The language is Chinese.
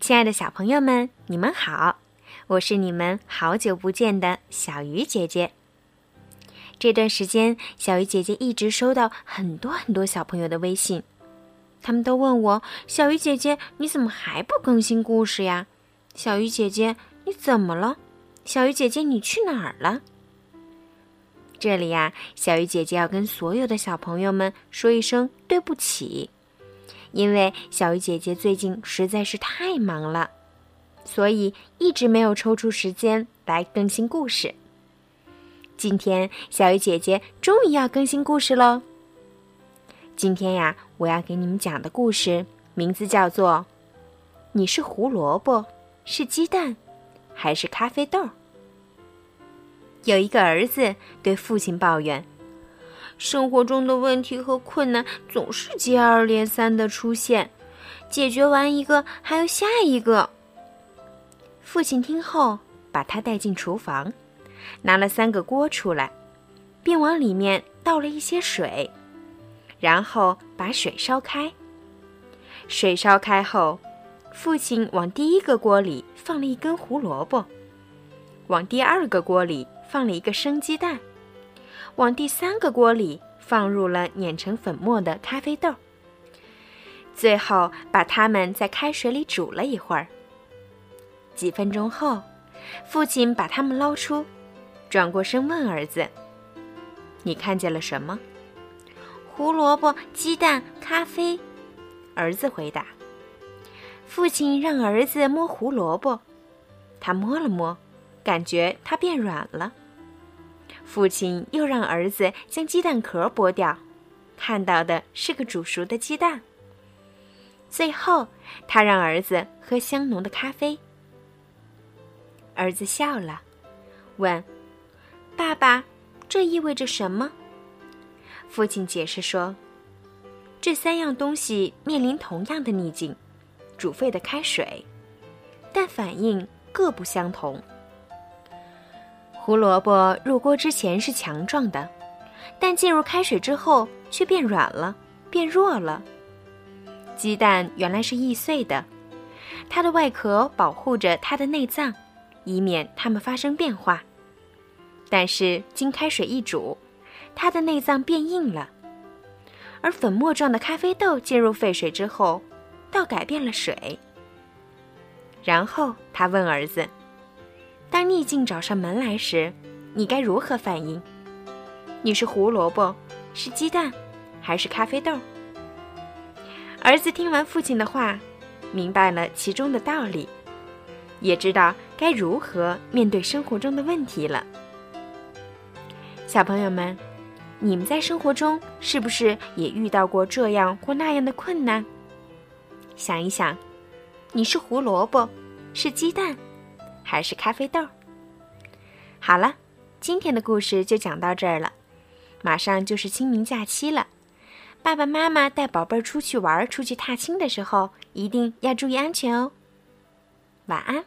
亲爱的小朋友们，你们好，我是你们好久不见的小鱼姐姐。这段时间，小鱼姐姐一直收到很多很多小朋友的微信，他们都问我：“小鱼姐姐，你怎么还不更新故事呀？”“小鱼姐姐，你怎么了？”“小鱼姐姐，你去哪儿了？”这里呀，小鱼姐姐要跟所有的小朋友们说一声对不起。因为小鱼姐姐最近实在是太忙了，所以一直没有抽出时间来更新故事。今天小鱼姐姐终于要更新故事喽！今天呀，我要给你们讲的故事名字叫做《你是胡萝卜，是鸡蛋，还是咖啡豆》。有一个儿子对父亲抱怨。生活中的问题和困难总是接二连三的出现，解决完一个还有下一个。父亲听后，把他带进厨房，拿了三个锅出来，并往里面倒了一些水，然后把水烧开。水烧开后，父亲往第一个锅里放了一根胡萝卜，往第二个锅里放了一个生鸡蛋。往第三个锅里放入了碾成粉末的咖啡豆，最后把它们在开水里煮了一会儿。几分钟后，父亲把它们捞出，转过身问儿子：“你看见了什么？”“胡萝卜、鸡蛋、咖啡。”儿子回答。父亲让儿子摸胡萝卜，他摸了摸，感觉它变软了。父亲又让儿子将鸡蛋壳剥掉，看到的是个煮熟的鸡蛋。最后，他让儿子喝香浓的咖啡。儿子笑了，问：“爸爸，这意味着什么？”父亲解释说：“这三样东西面临同样的逆境，煮沸的开水，但反应各不相同。”胡萝卜入锅之前是强壮的，但进入开水之后却变软了，变弱了。鸡蛋原来是易碎的，它的外壳保护着它的内脏，以免它们发生变化。但是经开水一煮，它的内脏变硬了。而粉末状的咖啡豆进入沸水之后，倒改变了水。然后他问儿子。当逆境找上门来时，你该如何反应？你是胡萝卜，是鸡蛋，还是咖啡豆？儿子听完父亲的话，明白了其中的道理，也知道该如何面对生活中的问题了。小朋友们，你们在生活中是不是也遇到过这样或那样的困难？想一想，你是胡萝卜，是鸡蛋？还是咖啡豆。好了，今天的故事就讲到这儿了。马上就是清明假期了，爸爸妈妈带宝贝儿出去玩、出去踏青的时候，一定要注意安全哦。晚安。